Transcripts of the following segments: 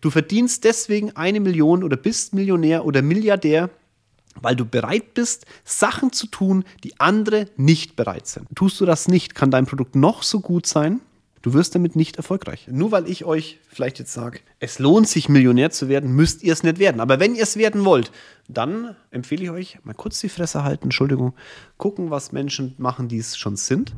Du verdienst deswegen eine Million oder bist Millionär oder Milliardär, weil du bereit bist, Sachen zu tun, die andere nicht bereit sind. Tust du das nicht, kann dein Produkt noch so gut sein, du wirst damit nicht erfolgreich. Nur weil ich euch vielleicht jetzt sage, es lohnt sich Millionär zu werden, müsst ihr es nicht werden. Aber wenn ihr es werden wollt, dann empfehle ich euch mal kurz die Fresse halten, Entschuldigung, gucken, was Menschen machen, die es schon sind.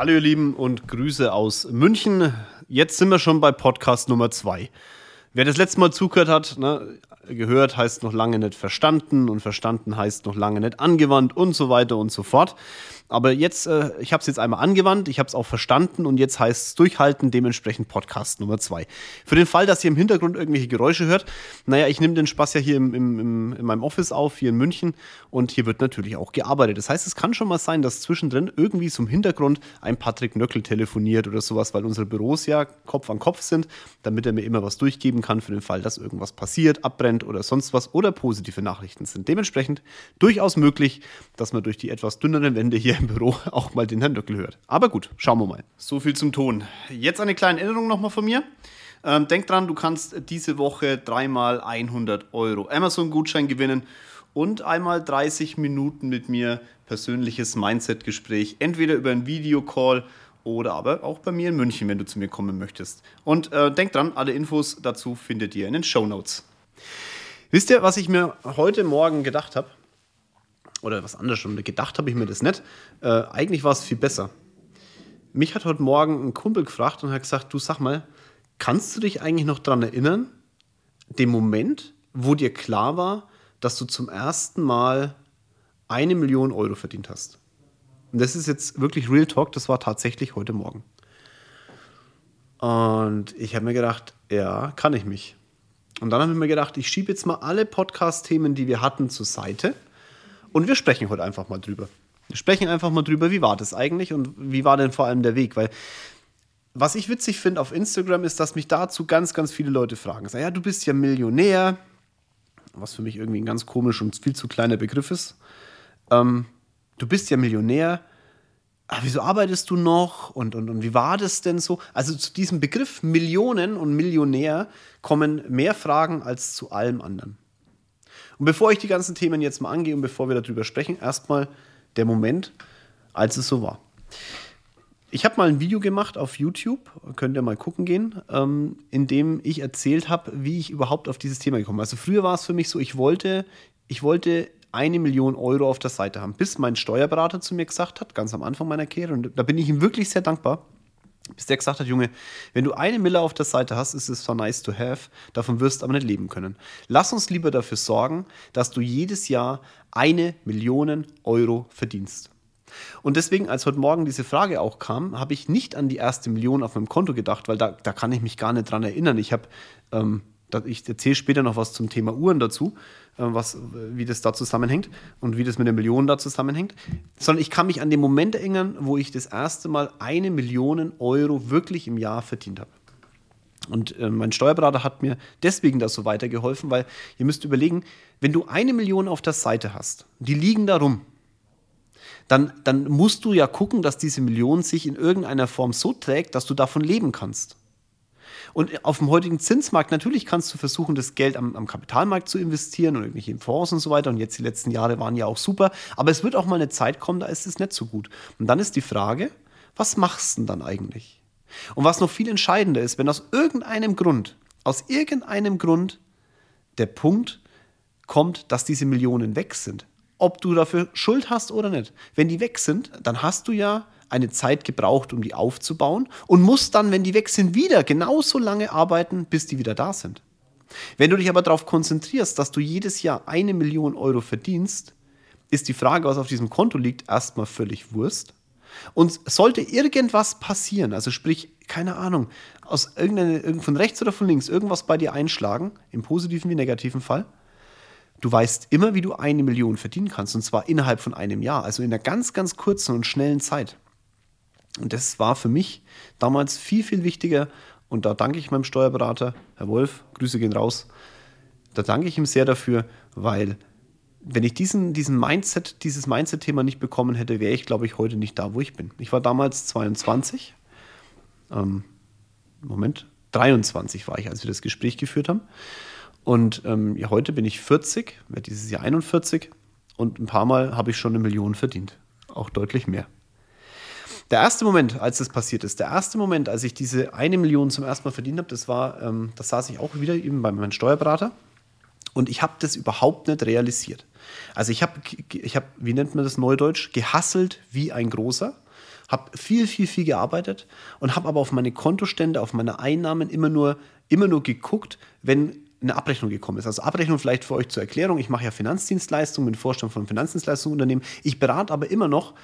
Hallo ihr Lieben und Grüße aus München. Jetzt sind wir schon bei Podcast Nummer zwei. Wer das letzte Mal zugehört hat, ne, gehört heißt noch lange nicht verstanden und verstanden heißt noch lange nicht angewandt und so weiter und so fort. Aber jetzt, äh, ich habe es jetzt einmal angewandt, ich habe es auch verstanden und jetzt heißt es durchhalten, dementsprechend Podcast Nummer zwei. Für den Fall, dass ihr im Hintergrund irgendwelche Geräusche hört, naja, ich nehme den Spaß ja hier im, im, im, in meinem Office auf, hier in München und hier wird natürlich auch gearbeitet. Das heißt, es kann schon mal sein, dass zwischendrin irgendwie zum Hintergrund ein Patrick Nöckel telefoniert oder sowas, weil unsere Büros ja Kopf an Kopf sind, damit er mir immer was durchgeben kann für den Fall, dass irgendwas passiert, abbrennt oder sonst was oder positive Nachrichten sind. Dementsprechend durchaus möglich, dass man durch die etwas dünneren Wände hier im Büro auch mal den Herrn Döckel hört. Aber gut, schauen wir mal. So viel zum Ton. Jetzt eine kleine Erinnerung nochmal von mir. Ähm, denk dran, du kannst diese Woche dreimal 100 Euro Amazon-Gutschein gewinnen und einmal 30 Minuten mit mir persönliches Mindset-Gespräch, entweder über einen Videocall oder aber auch bei mir in München, wenn du zu mir kommen möchtest. Und äh, denk dran, alle Infos dazu findet ihr in den Show Notes. Wisst ihr, was ich mir heute Morgen gedacht habe? oder was anderes schon. Gedacht habe ich mir das nicht. Äh, eigentlich war es viel besser. Mich hat heute Morgen ein Kumpel gefragt und hat gesagt: Du sag mal, kannst du dich eigentlich noch daran erinnern, den Moment, wo dir klar war, dass du zum ersten Mal eine Million Euro verdient hast? Und das ist jetzt wirklich Real Talk, das war tatsächlich heute Morgen. Und ich habe mir gedacht, ja, kann ich mich. Und dann habe ich mir gedacht, ich schiebe jetzt mal alle Podcast-Themen, die wir hatten, zur Seite und wir sprechen heute einfach mal drüber. Wir sprechen einfach mal drüber, wie war das eigentlich und wie war denn vor allem der Weg? Weil was ich witzig finde auf Instagram ist, dass mich dazu ganz, ganz viele Leute fragen. Sagen, ja, du bist ja Millionär, was für mich irgendwie ein ganz komisch und viel zu kleiner Begriff ist. Ähm, du bist ja Millionär, aber wieso arbeitest du noch und, und, und wie war das denn so? Also zu diesem Begriff Millionen und Millionär kommen mehr Fragen als zu allem anderen. Und bevor ich die ganzen Themen jetzt mal angehe und bevor wir darüber sprechen, erstmal der Moment, als es so war. Ich habe mal ein Video gemacht auf YouTube, könnt ihr mal gucken gehen, ähm, in dem ich erzählt habe, wie ich überhaupt auf dieses Thema gekommen bin. Also früher war es für mich so, ich wollte, ich wollte eine Million Euro auf der Seite haben, bis mein Steuerberater zu mir gesagt hat, ganz am Anfang meiner Karriere, und da bin ich ihm wirklich sehr dankbar, bis der gesagt hat, Junge, wenn du eine Mille auf der Seite hast, ist es zwar nice to have, davon wirst du aber nicht leben können. Lass uns lieber dafür sorgen, dass du jedes Jahr eine Million Euro verdienst. Und deswegen, als heute Morgen diese Frage auch kam, habe ich nicht an die erste Million auf meinem Konto gedacht, weil da, da kann ich mich gar nicht dran erinnern. Ich habe ähm, ich erzähle später noch was zum Thema Uhren dazu, äh, was, wie das da zusammenhängt und wie das mit den Millionen da zusammenhängt. Sondern ich kann mich an den Moment erinnern, wo ich das erste Mal eine Million Euro wirklich im Jahr verdient habe. Und äh, mein Steuerberater hat mir deswegen da so weitergeholfen, weil ihr müsst überlegen, wenn du eine Million auf der Seite hast, die liegen da rum, dann, dann musst du ja gucken, dass diese Million sich in irgendeiner Form so trägt, dass du davon leben kannst. Und auf dem heutigen Zinsmarkt, natürlich kannst du versuchen, das Geld am, am Kapitalmarkt zu investieren und irgendwelche Fonds und so weiter. Und jetzt die letzten Jahre waren ja auch super. Aber es wird auch mal eine Zeit kommen, da ist es nicht so gut. Und dann ist die Frage, was machst du denn dann eigentlich? Und was noch viel entscheidender ist, wenn aus irgendeinem Grund, aus irgendeinem Grund der Punkt kommt, dass diese Millionen weg sind, ob du dafür Schuld hast oder nicht. Wenn die weg sind, dann hast du ja eine Zeit gebraucht, um die aufzubauen und musst dann, wenn die weg sind, wieder genauso lange arbeiten, bis die wieder da sind. Wenn du dich aber darauf konzentrierst, dass du jedes Jahr eine Million Euro verdienst, ist die Frage, was auf diesem Konto liegt, erstmal völlig Wurst. Und sollte irgendwas passieren, also sprich, keine Ahnung, aus von rechts oder von links irgendwas bei dir einschlagen, im positiven wie negativen Fall, du weißt immer, wie du eine Million verdienen kannst, und zwar innerhalb von einem Jahr, also in einer ganz, ganz kurzen und schnellen Zeit. Und das war für mich damals viel, viel wichtiger. Und da danke ich meinem Steuerberater, Herr Wolf, Grüße gehen raus. Da danke ich ihm sehr dafür, weil wenn ich diesen, diesen Mindset, dieses Mindset-Thema nicht bekommen hätte, wäre ich, glaube ich, heute nicht da, wo ich bin. Ich war damals 22. Ähm, Moment, 23 war ich, als wir das Gespräch geführt haben. Und ähm, ja, heute bin ich 40, werde dieses Jahr 41 und ein paar Mal habe ich schon eine Million verdient. Auch deutlich mehr. Der erste Moment, als das passiert ist, der erste Moment, als ich diese eine Million zum ersten Mal verdient habe, das war, ähm, das saß ich auch wieder eben bei meinem Steuerberater und ich habe das überhaupt nicht realisiert. Also ich habe, ich hab, wie nennt man das neudeutsch, gehasselt wie ein Großer, habe viel, viel, viel gearbeitet und habe aber auf meine Kontostände, auf meine Einnahmen immer nur, immer nur geguckt, wenn eine Abrechnung gekommen ist. Also Abrechnung vielleicht für euch zur Erklärung. Ich mache ja Finanzdienstleistungen, bin Vorstand von Finanzdienstleistungsunternehmen. Ich berate aber immer noch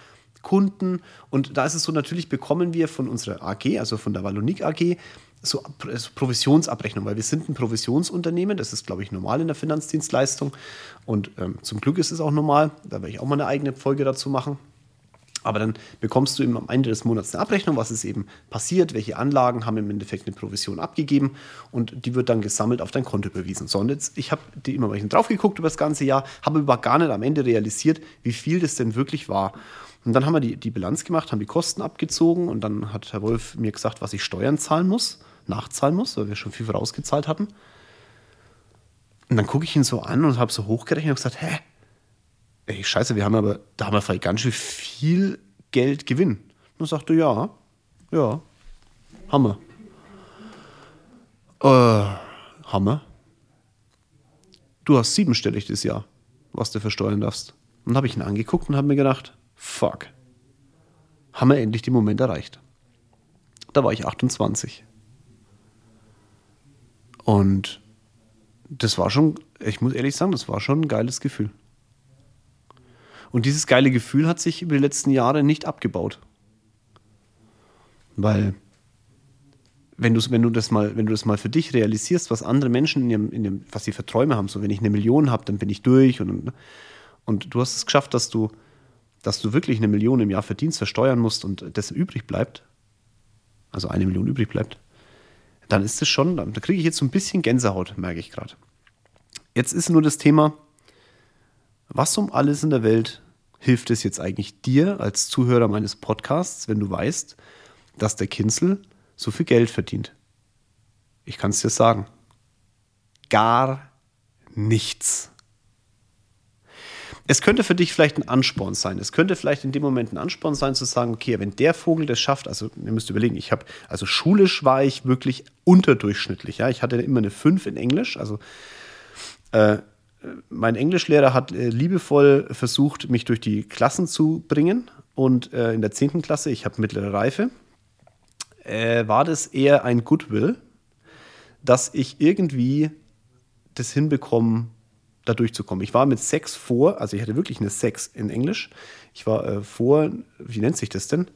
Kunden. Und da ist es so, natürlich bekommen wir von unserer AG, also von der Wallonik AG, so, so Provisionsabrechnung, weil wir sind ein Provisionsunternehmen, das ist, glaube ich, normal in der Finanzdienstleistung. Und ähm, zum Glück ist es auch normal, da werde ich auch mal eine eigene Folge dazu machen. Aber dann bekommst du eben am Ende des Monats eine Abrechnung, was ist eben passiert, welche Anlagen haben im Endeffekt eine Provision abgegeben und die wird dann gesammelt auf dein Konto überwiesen. So, und jetzt, ich habe die immer mal drauf geguckt über das ganze Jahr, habe aber gar nicht am Ende realisiert, wie viel das denn wirklich war. Und dann haben wir die, die Bilanz gemacht, haben die Kosten abgezogen und dann hat Herr Wolf mir gesagt, was ich Steuern zahlen muss, nachzahlen muss, weil wir schon viel vorausgezahlt hatten. Und dann gucke ich ihn so an und habe so hochgerechnet und gesagt, hä? Ey, scheiße, wir haben aber, da haben wir vielleicht ganz schön viel Geld Gewinn. Und dann sagte ja, ja, wir. Äh, wir. Du hast siebenstellig das Jahr, was du versteuern darfst. Und dann habe ich ihn angeguckt und habe mir gedacht, fuck, haben wir endlich den Moment erreicht. Da war ich 28. Und das war schon, ich muss ehrlich sagen, das war schon ein geiles Gefühl. Und dieses geile Gefühl hat sich über die letzten Jahre nicht abgebaut. Weil, wenn, wenn, du das mal, wenn du das mal für dich realisierst, was andere Menschen in ihrem, in ihrem, was sie für Träume haben, so wenn ich eine Million habe, dann bin ich durch und, und du hast es geschafft, dass du dass du wirklich eine Million im Jahr Verdienst versteuern musst und das übrig bleibt, also eine Million übrig bleibt, dann ist es schon, da kriege ich jetzt so ein bisschen Gänsehaut, merke ich gerade. Jetzt ist nur das Thema, was um alles in der Welt hilft es jetzt eigentlich dir als Zuhörer meines Podcasts, wenn du weißt, dass der Kinzel so viel Geld verdient? Ich kann es dir sagen. Gar nichts es könnte für dich vielleicht ein Ansporn sein. Es könnte vielleicht in dem Moment ein Ansporn sein, zu sagen, okay, wenn der Vogel das schafft, also ihr müsst überlegen, ich habe, also schulisch war ich wirklich unterdurchschnittlich. Ja? Ich hatte immer eine 5 in Englisch. Also äh, mein Englischlehrer hat äh, liebevoll versucht, mich durch die Klassen zu bringen. Und äh, in der 10. Klasse, ich habe mittlere Reife, äh, war das eher ein Goodwill, dass ich irgendwie das hinbekomme, da durchzukommen. Ich war mit sechs vor, also ich hatte wirklich eine Sechs in Englisch. Ich war äh, vor, wie nennt sich das denn?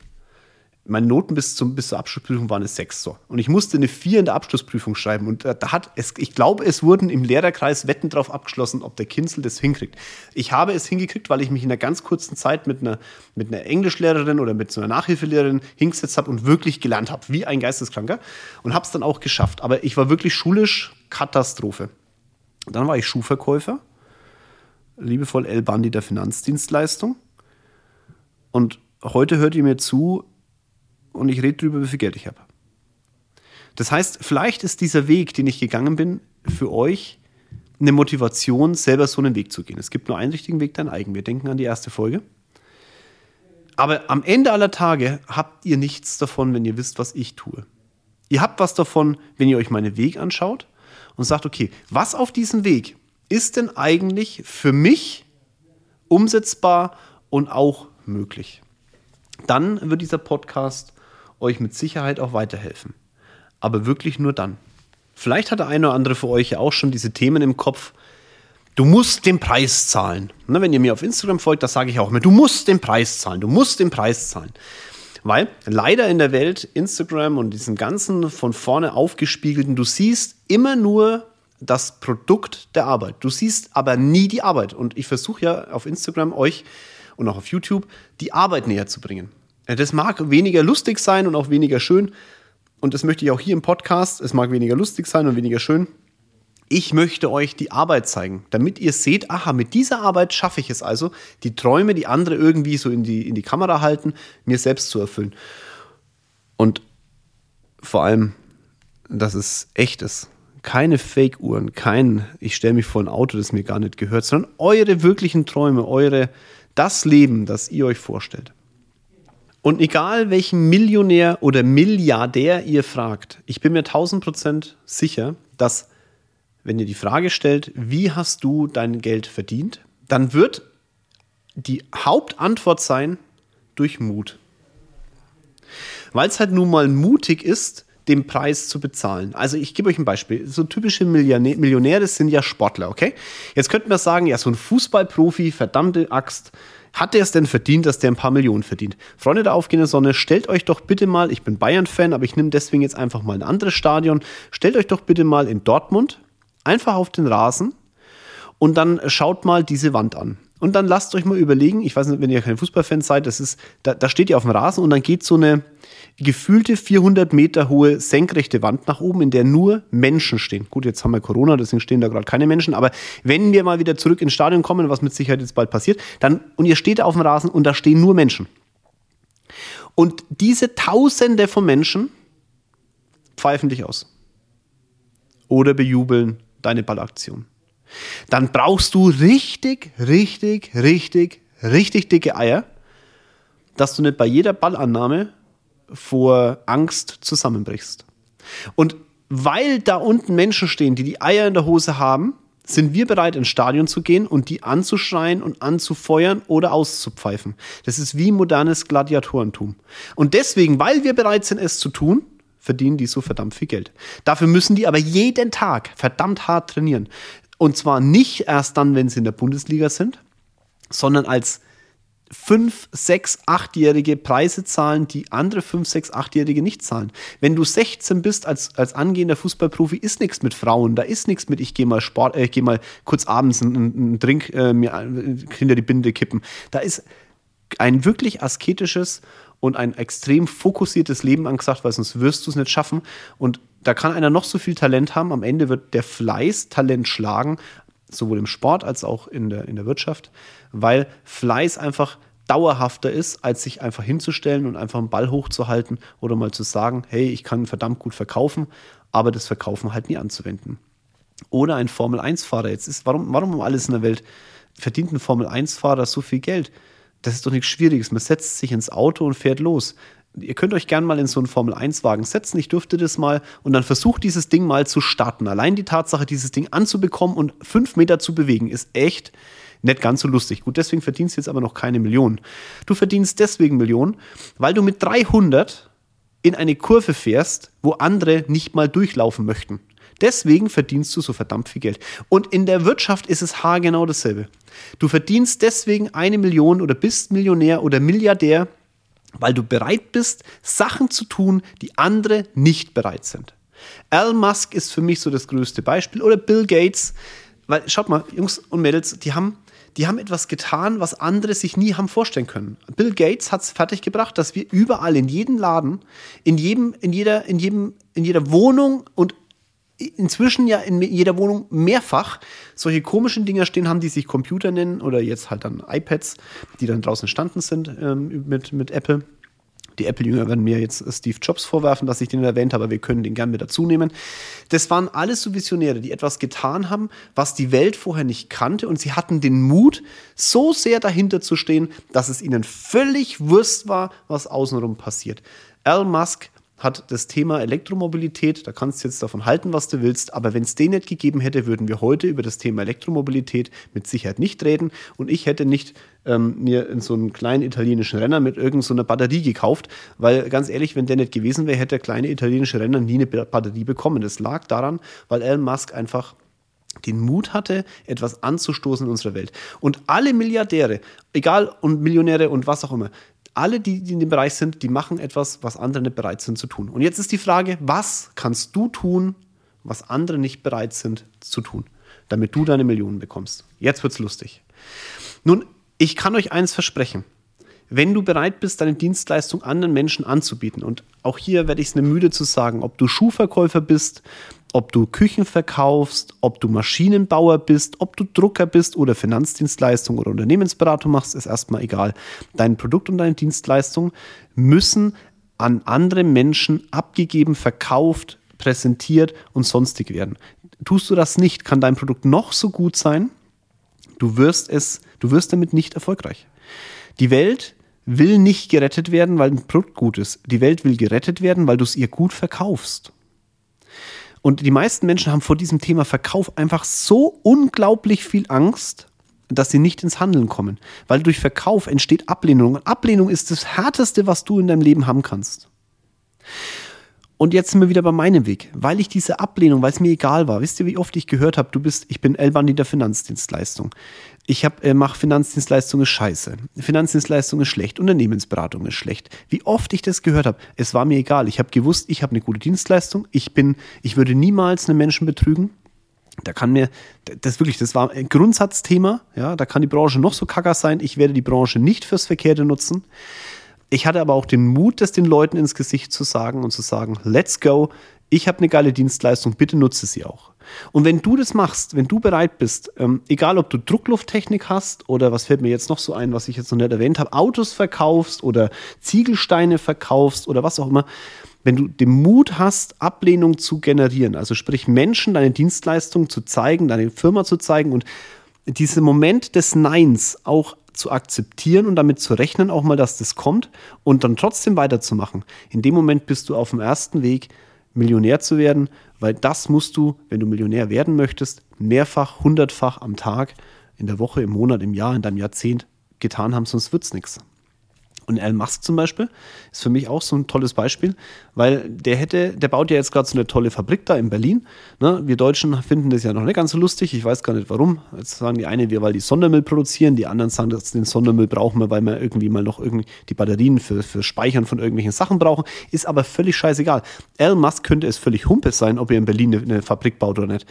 Meine Noten bis, zum, bis zur Abschlussprüfung waren eine Sechs. So. Und ich musste eine Vier in der Abschlussprüfung schreiben. Und äh, da hat es, ich glaube, es wurden im Lehrerkreis Wetten drauf abgeschlossen, ob der Kinzel das hinkriegt. Ich habe es hingekriegt, weil ich mich in einer ganz kurzen Zeit mit einer, mit einer Englischlehrerin oder mit so einer Nachhilfelehrerin hingesetzt habe und wirklich gelernt habe, wie ein Geisteskranker. Und habe es dann auch geschafft. Aber ich war wirklich schulisch Katastrophe. Dann war ich Schuhverkäufer, liebevoll El Bandi der Finanzdienstleistung. Und heute hört ihr mir zu und ich rede darüber, wie viel Geld ich habe. Das heißt, vielleicht ist dieser Weg, den ich gegangen bin, für euch eine Motivation, selber so einen Weg zu gehen. Es gibt nur einen richtigen Weg, dein eigen. Wir denken an die erste Folge. Aber am Ende aller Tage habt ihr nichts davon, wenn ihr wisst, was ich tue. Ihr habt was davon, wenn ihr euch meinen Weg anschaut und sagt, okay, was auf diesem Weg ist denn eigentlich für mich umsetzbar und auch möglich? Dann wird dieser Podcast euch mit Sicherheit auch weiterhelfen. Aber wirklich nur dann. Vielleicht hat der eine oder andere für euch ja auch schon diese Themen im Kopf. Du musst den Preis zahlen. Ne, wenn ihr mir auf Instagram folgt, das sage ich auch immer. Du musst den Preis zahlen. Du musst den Preis zahlen. Weil leider in der Welt Instagram und diesen ganzen von vorne aufgespiegelten, du siehst immer nur das Produkt der Arbeit. Du siehst aber nie die Arbeit. Und ich versuche ja auf Instagram euch und auch auf YouTube die Arbeit näher zu bringen. Das mag weniger lustig sein und auch weniger schön. Und das möchte ich auch hier im Podcast. Es mag weniger lustig sein und weniger schön. Ich möchte euch die Arbeit zeigen, damit ihr seht, aha, mit dieser Arbeit schaffe ich es also, die Träume, die andere irgendwie so in die, in die Kamera halten, mir selbst zu erfüllen. Und vor allem, dass es echt ist. Keine Fake-Uhren, kein, ich stelle mich vor ein Auto, das mir gar nicht gehört, sondern eure wirklichen Träume, eure, das Leben, das ihr euch vorstellt. Und egal welchen Millionär oder Milliardär ihr fragt, ich bin mir 1000 Prozent sicher, dass, wenn ihr die Frage stellt, wie hast du dein Geld verdient, dann wird die Hauptantwort sein, durch Mut. Weil es halt nun mal mutig ist, den Preis zu bezahlen. Also ich gebe euch ein Beispiel. So typische Millionä Millionäre sind ja Sportler, okay? Jetzt könnten wir sagen, ja, so ein Fußballprofi, verdammte Axt, hat der es denn verdient, dass der ein paar Millionen verdient? Freunde der aufgehenden Sonne, stellt euch doch bitte mal, ich bin Bayern-Fan, aber ich nehme deswegen jetzt einfach mal ein anderes Stadion, stellt euch doch bitte mal in Dortmund einfach auf den Rasen und dann schaut mal diese Wand an. Und dann lasst euch mal überlegen, ich weiß nicht, wenn ihr kein Fußballfan seid, das ist, da, da steht ihr auf dem Rasen und dann geht so eine gefühlte 400 Meter hohe senkrechte Wand nach oben, in der nur Menschen stehen. Gut, jetzt haben wir Corona, deswegen stehen da gerade keine Menschen, aber wenn wir mal wieder zurück ins Stadion kommen, was mit Sicherheit jetzt bald passiert, dann, und ihr steht auf dem Rasen und da stehen nur Menschen. Und diese Tausende von Menschen pfeifen dich aus. Oder bejubeln deine Ballaktion dann brauchst du richtig, richtig, richtig, richtig dicke Eier, dass du nicht bei jeder Ballannahme vor Angst zusammenbrichst. Und weil da unten Menschen stehen, die die Eier in der Hose haben, sind wir bereit, ins Stadion zu gehen und die anzuschreien und anzufeuern oder auszupfeifen. Das ist wie modernes Gladiatorentum. Und deswegen, weil wir bereit sind, es zu tun, verdienen die so verdammt viel Geld. Dafür müssen die aber jeden Tag verdammt hart trainieren. Und zwar nicht erst dann, wenn sie in der Bundesliga sind, sondern als 5, 6, 8-Jährige Preise zahlen, die andere 5, 6, 8-Jährige nicht zahlen. Wenn du 16 bist als, als angehender Fußballprofi, ist nichts mit Frauen, da ist nichts mit, ich gehe mal Sport, äh, ich gehe mal kurz abends einen, einen Drink äh, mir hinter die Binde kippen. Da ist ein wirklich asketisches und ein extrem fokussiertes Leben angesagt, weil sonst wirst du es nicht schaffen. Und da kann einer noch so viel Talent haben, am Ende wird der Fleiß Talent schlagen, sowohl im Sport als auch in der, in der Wirtschaft, weil Fleiß einfach dauerhafter ist, als sich einfach hinzustellen und einfach einen Ball hochzuhalten oder mal zu sagen, hey, ich kann verdammt gut verkaufen, aber das Verkaufen halt nie anzuwenden. Oder ein Formel-1-Fahrer. Jetzt ist, warum, warum um alles in der Welt verdient ein Formel-1-Fahrer so viel Geld? Das ist doch nichts Schwieriges. Man setzt sich ins Auto und fährt los ihr könnt euch gerne mal in so einen Formel-1-Wagen setzen, ich dürfte das mal, und dann versucht dieses Ding mal zu starten. Allein die Tatsache, dieses Ding anzubekommen und fünf Meter zu bewegen, ist echt nicht ganz so lustig. Gut, deswegen verdienst du jetzt aber noch keine Millionen. Du verdienst deswegen Millionen, weil du mit 300 in eine Kurve fährst, wo andere nicht mal durchlaufen möchten. Deswegen verdienst du so verdammt viel Geld. Und in der Wirtschaft ist es haargenau dasselbe. Du verdienst deswegen eine Million oder bist Millionär oder Milliardär, weil du bereit bist, Sachen zu tun, die andere nicht bereit sind. Elon Musk ist für mich so das größte Beispiel oder Bill Gates, weil schaut mal, Jungs und Mädels, die haben die haben etwas getan, was andere sich nie haben vorstellen können. Bill Gates hat es fertiggebracht, dass wir überall in jedem Laden, in jedem, in jeder, in jedem, in jeder Wohnung und inzwischen ja in jeder Wohnung mehrfach solche komischen Dinger stehen haben, die sich Computer nennen oder jetzt halt dann iPads, die dann draußen entstanden sind ähm, mit, mit Apple. Die Apple-Jünger werden mir jetzt Steve Jobs vorwerfen, dass ich den erwähnt habe, aber wir können den gerne mit dazu nehmen. Das waren alles so Visionäre, die etwas getan haben, was die Welt vorher nicht kannte und sie hatten den Mut, so sehr dahinter zu stehen, dass es ihnen völlig Wurst war, was außenrum passiert. Elon Musk hat das Thema Elektromobilität, da kannst du jetzt davon halten, was du willst, aber wenn es den nicht gegeben hätte, würden wir heute über das Thema Elektromobilität mit Sicherheit nicht reden und ich hätte nicht ähm, mir in so einen kleinen italienischen Renner mit irgendeiner so Batterie gekauft, weil ganz ehrlich, wenn der nicht gewesen wäre, hätte der kleine italienische Renner nie eine Batterie bekommen. Das lag daran, weil Elon Musk einfach den Mut hatte, etwas anzustoßen in unserer Welt. Und alle Milliardäre, egal und Millionäre und was auch immer, alle, die, in dem Bereich sind, die machen etwas, was andere nicht bereit sind zu tun. Und jetzt ist die Frage, was kannst du tun, was andere nicht bereit sind zu tun, damit du deine Millionen bekommst? Jetzt wird's lustig. Nun, ich kann euch eins versprechen. Wenn du bereit bist, deine Dienstleistung anderen Menschen anzubieten, und auch hier werde ich es nicht müde zu sagen, ob du Schuhverkäufer bist, ob du Küchen verkaufst, ob du Maschinenbauer bist, ob du Drucker bist oder Finanzdienstleistung oder Unternehmensberatung machst, ist erstmal egal. Dein Produkt und deine Dienstleistung müssen an andere Menschen abgegeben, verkauft, präsentiert und sonstig werden. Tust du das nicht, kann dein Produkt noch so gut sein, du wirst es, du wirst damit nicht erfolgreich. Die Welt will nicht gerettet werden, weil ein Produkt gut ist. Die Welt will gerettet werden, weil du es ihr gut verkaufst. Und die meisten Menschen haben vor diesem Thema Verkauf einfach so unglaublich viel Angst, dass sie nicht ins Handeln kommen. Weil durch Verkauf entsteht Ablehnung. Und Ablehnung ist das Härteste, was du in deinem Leben haben kannst. Und jetzt sind wir wieder bei meinem Weg, weil ich diese Ablehnung, weil es mir egal war. Wisst ihr, wie oft ich gehört habe, du bist, ich bin Elbandi der Finanzdienstleistung. Ich äh, mache Finanzdienstleistungen scheiße. Finanzdienstleistung ist schlecht. Unternehmensberatung ist schlecht. Wie oft ich das gehört habe, es war mir egal. Ich habe gewusst, ich habe eine gute Dienstleistung. Ich bin, ich würde niemals einen Menschen betrügen. Da kann mir, das wirklich, das war ein Grundsatzthema. Ja, da kann die Branche noch so kacker sein. Ich werde die Branche nicht fürs Verkehrte nutzen. Ich hatte aber auch den Mut, das den Leuten ins Gesicht zu sagen und zu sagen, let's go, ich habe eine geile Dienstleistung, bitte nutze sie auch. Und wenn du das machst, wenn du bereit bist, ähm, egal ob du Drucklufttechnik hast oder was fällt mir jetzt noch so ein, was ich jetzt noch nicht erwähnt habe, Autos verkaufst oder Ziegelsteine verkaufst oder was auch immer, wenn du den Mut hast, Ablehnung zu generieren, also sprich Menschen deine Dienstleistung zu zeigen, deine Firma zu zeigen und diesen Moment des Neins auch zu akzeptieren und damit zu rechnen, auch mal, dass das kommt und dann trotzdem weiterzumachen. In dem Moment bist du auf dem ersten Weg, Millionär zu werden, weil das musst du, wenn du Millionär werden möchtest, mehrfach, hundertfach am Tag, in der Woche, im Monat, im Jahr, in deinem Jahrzehnt getan haben, sonst wird es nichts. Und Elon Musk zum Beispiel ist für mich auch so ein tolles Beispiel, weil der hätte, der baut ja jetzt gerade so eine tolle Fabrik da in Berlin. Ne? Wir Deutschen finden das ja noch nicht ganz so lustig. Ich weiß gar nicht warum. Jetzt sagen die eine, wir, weil die Sondermüll produzieren, die anderen sagen, dass den Sondermüll brauchen wir, weil wir irgendwie mal noch irgendwie die Batterien für, für Speichern von irgendwelchen Sachen brauchen. Ist aber völlig scheißegal. Elon Musk könnte es völlig Humpe sein, ob er in Berlin eine, eine Fabrik baut oder nicht.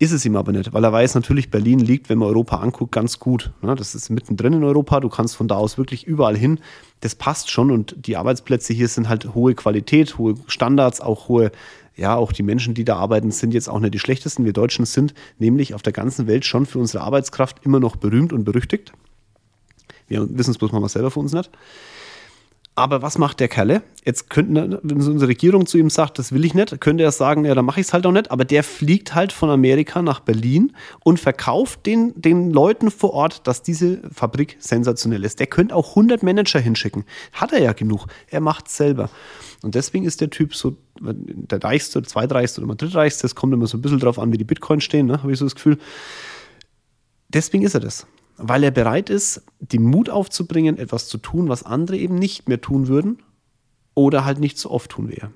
Ist es ihm aber nicht, weil er weiß natürlich, Berlin liegt, wenn man Europa anguckt, ganz gut. Ne? Das ist mittendrin in Europa, du kannst von da aus wirklich überall hin. Das passt schon und die Arbeitsplätze hier sind halt hohe Qualität, hohe Standards, auch hohe, ja, auch die Menschen, die da arbeiten, sind jetzt auch nicht die schlechtesten. Wir Deutschen sind nämlich auf der ganzen Welt schon für unsere Arbeitskraft immer noch berühmt und berüchtigt. Wir wissen es bloß mal selber für uns nicht. Aber was macht der Kerle? Jetzt könnte, wenn so unsere Regierung zu ihm sagt, das will ich nicht, könnte er sagen, ja, dann mache ich es halt auch nicht. Aber der fliegt halt von Amerika nach Berlin und verkauft den, den Leuten vor Ort, dass diese Fabrik sensationell ist. Der könnte auch 100 Manager hinschicken. Hat er ja genug. Er macht es selber. Und deswegen ist der Typ so der reichste, zweitreichste oder drittreichste. Es kommt immer so ein bisschen drauf an, wie die Bitcoins stehen, ne? habe ich so das Gefühl. Deswegen ist er das weil er bereit ist, den Mut aufzubringen, etwas zu tun, was andere eben nicht mehr tun würden oder halt nicht so oft tun wäre.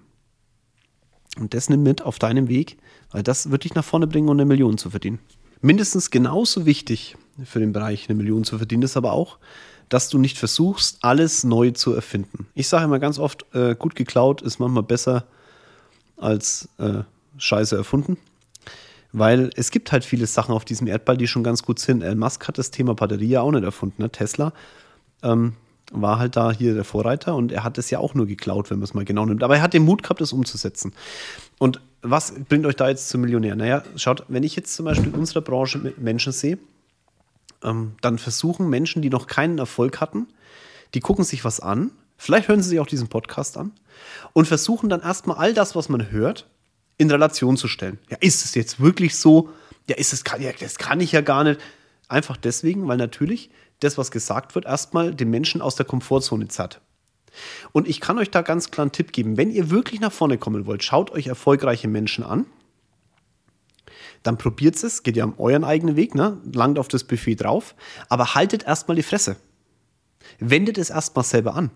Und das nimm mit auf deinem Weg, weil das wird dich nach vorne bringen, um eine Million zu verdienen. Mindestens genauso wichtig für den Bereich, eine Million zu verdienen, ist aber auch, dass du nicht versuchst, alles neu zu erfinden. Ich sage immer ganz oft, äh, gut geklaut ist manchmal besser als äh, scheiße erfunden. Weil es gibt halt viele Sachen auf diesem Erdball, die schon ganz gut sind. Elon Musk hat das Thema Batterie ja auch nicht erfunden. Ne? Tesla ähm, war halt da hier der Vorreiter und er hat es ja auch nur geklaut, wenn man es mal genau nimmt. Aber er hat den Mut gehabt, das umzusetzen. Und was bringt euch da jetzt zum Millionär? Naja, schaut, wenn ich jetzt zum Beispiel in unserer Branche Menschen sehe, ähm, dann versuchen Menschen, die noch keinen Erfolg hatten, die gucken sich was an, vielleicht hören sie sich auch diesen Podcast an und versuchen dann erstmal all das, was man hört, in Relation zu stellen. Ja, ist es jetzt wirklich so? Ja, ist es, ja, das kann ich ja gar nicht. Einfach deswegen, weil natürlich das, was gesagt wird, erstmal den Menschen aus der Komfortzone zerrt. Und ich kann euch da ganz klar einen Tipp geben. Wenn ihr wirklich nach vorne kommen wollt, schaut euch erfolgreiche Menschen an. Dann probiert es, geht ja um euren eigenen Weg, ne? langt auf das Buffet drauf, aber haltet erstmal die Fresse. Wendet es erstmal selber an.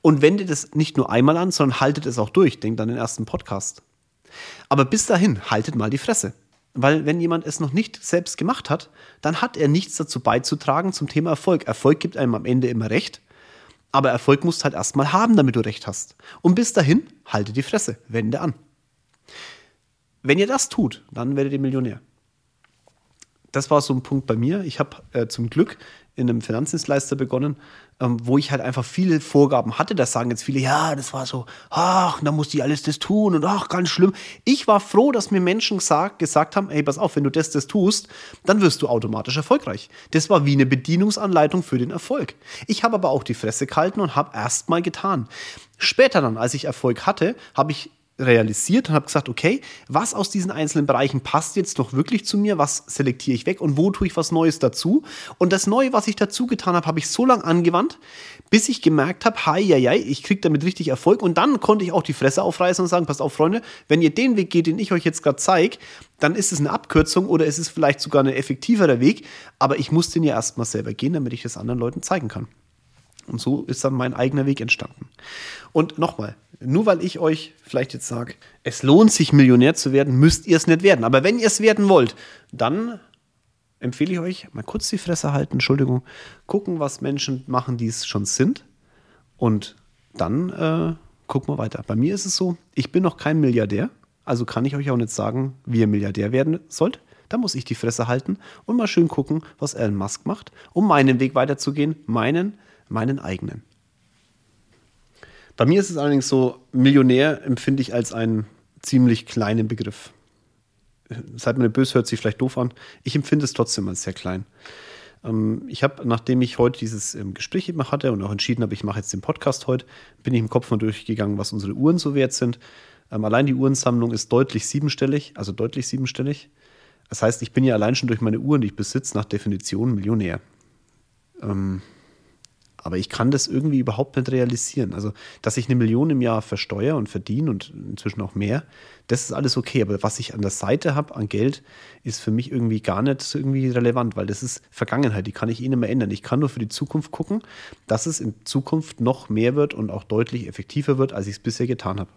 Und wendet es nicht nur einmal an, sondern haltet es auch durch. Denkt an den ersten Podcast. Aber bis dahin, haltet mal die Fresse. Weil wenn jemand es noch nicht selbst gemacht hat, dann hat er nichts dazu beizutragen zum Thema Erfolg. Erfolg gibt einem am Ende immer recht, aber Erfolg musst halt erstmal haben, damit du recht hast. Und bis dahin, halte die Fresse, wende an. Wenn ihr das tut, dann werdet ihr Millionär. Das war so ein Punkt bei mir. Ich habe äh, zum Glück in einem Finanzdienstleister begonnen, ähm, wo ich halt einfach viele Vorgaben hatte. Das sagen jetzt viele, ja, das war so, ach, da muss die alles das tun und ach, ganz schlimm. Ich war froh, dass mir Menschen gesagt, gesagt haben, ey, pass auf, wenn du das, das tust, dann wirst du automatisch erfolgreich. Das war wie eine Bedienungsanleitung für den Erfolg. Ich habe aber auch die Fresse gehalten und habe erst mal getan. Später dann, als ich Erfolg hatte, habe ich realisiert und habe gesagt, okay, was aus diesen einzelnen Bereichen passt jetzt noch wirklich zu mir, was selektiere ich weg und wo tue ich was Neues dazu? Und das Neue, was ich dazu getan habe, habe ich so lange angewandt, bis ich gemerkt habe, hi, ja, ja, ich kriege damit richtig Erfolg und dann konnte ich auch die Fresse aufreißen und sagen, passt auf, Freunde, wenn ihr den Weg geht, den ich euch jetzt gerade zeige, dann ist es eine Abkürzung oder es ist vielleicht sogar ein effektiverer Weg, aber ich muss den ja erstmal selber gehen, damit ich das anderen Leuten zeigen kann. Und so ist dann mein eigener Weg entstanden. Und nochmal, nur weil ich euch vielleicht jetzt sage, es lohnt sich Millionär zu werden, müsst ihr es nicht werden. Aber wenn ihr es werden wollt, dann empfehle ich euch, mal kurz die Fresse halten, Entschuldigung, gucken, was Menschen machen, die es schon sind. Und dann äh, gucken wir weiter. Bei mir ist es so, ich bin noch kein Milliardär, also kann ich euch auch nicht sagen, wie ihr Milliardär werden sollt. Da muss ich die Fresse halten und mal schön gucken, was Elon Musk macht, um meinen Weg weiterzugehen, meinen meinen eigenen. Bei mir ist es allerdings so, Millionär empfinde ich als einen ziemlich kleinen Begriff. Seid mir nicht böse, hört sich vielleicht doof an. Ich empfinde es trotzdem als sehr klein. Ähm, ich habe, nachdem ich heute dieses ähm, Gespräch immer hatte und auch entschieden habe, ich mache jetzt den Podcast heute, bin ich im Kopf mal durchgegangen, was unsere Uhren so wert sind. Ähm, allein die Uhrensammlung ist deutlich siebenstellig, also deutlich siebenstellig. Das heißt, ich bin ja allein schon durch meine Uhren, die ich besitze, nach Definition Millionär. Ähm, aber ich kann das irgendwie überhaupt nicht realisieren. Also, dass ich eine Million im Jahr versteuere und verdiene und inzwischen auch mehr, das ist alles okay. Aber was ich an der Seite habe an Geld, ist für mich irgendwie gar nicht irgendwie relevant, weil das ist Vergangenheit, die kann ich eh nicht mehr ändern. Ich kann nur für die Zukunft gucken, dass es in Zukunft noch mehr wird und auch deutlich effektiver wird, als ich es bisher getan habe.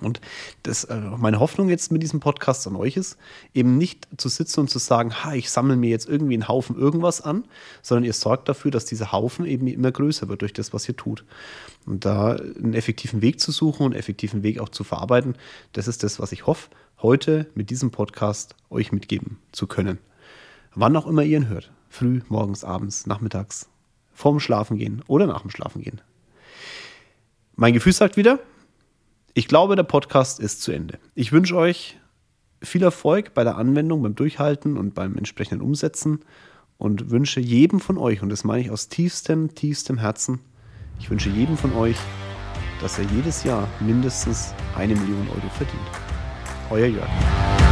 Und das, äh, meine Hoffnung jetzt mit diesem Podcast an euch ist, eben nicht zu sitzen und zu sagen, ha, ich sammle mir jetzt irgendwie einen Haufen irgendwas an, sondern ihr sorgt dafür, dass dieser Haufen eben immer größer wird durch das, was ihr tut. Und da einen effektiven Weg zu suchen und einen effektiven Weg auch zu verarbeiten, das ist das, was ich hoffe, heute mit diesem Podcast euch mitgeben zu können. Wann auch immer ihr ihn hört. Früh, morgens, abends, nachmittags, vorm Schlafengehen oder nach dem Schlafengehen. Mein Gefühl sagt wieder, ich glaube, der Podcast ist zu Ende. Ich wünsche euch viel Erfolg bei der Anwendung, beim Durchhalten und beim entsprechenden Umsetzen und wünsche jedem von euch, und das meine ich aus tiefstem, tiefstem Herzen, ich wünsche jedem von euch, dass er jedes Jahr mindestens eine Million Euro verdient. Euer Jörg.